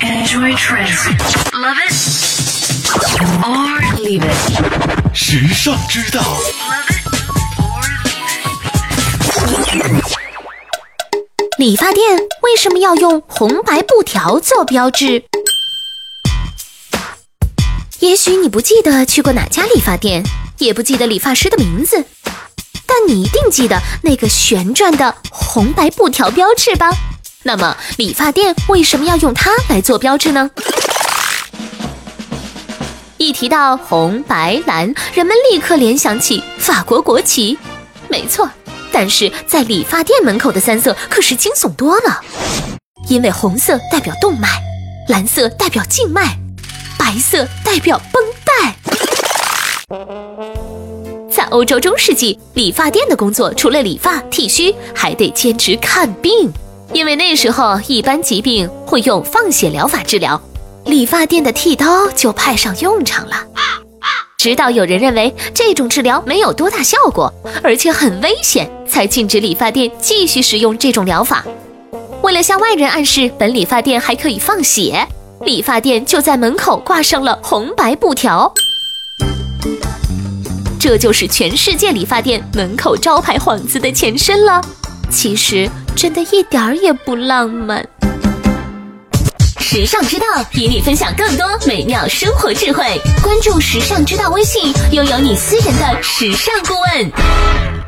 Enjoy trends. Love it or leave it. 时尚之道.理发店为什么要用红白布条做标志？也许你不记得去过哪家理发店，也不记得理发师的名字，但你一定记得那个旋转的红白布条标志吧？那么，理发店为什么要用它来做标志呢？一提到红白蓝，人们立刻联想起法国国旗。没错，但是在理发店门口的三色可是惊悚多了，因为红色代表动脉，蓝色代表静脉，白色代表绷带。在欧洲中世纪，理发店的工作除了理发、剃须，还得兼职看病，因为那时候一般疾病会用放血疗法治疗，理发店的剃刀就派上用场了。直到有人认为这种治疗没有多大效果，而且很危险，才禁止理发店继续使用这种疗法。为了向外人暗示本理发店还可以放血，理发店就在门口挂上了红白布条。这就是全世界理发店门口招牌幌子的前身了。其实真的一点儿也不浪漫。时尚之道与你分享更多美妙生活智慧，关注时尚之道微信，拥有你私人的时尚顾问。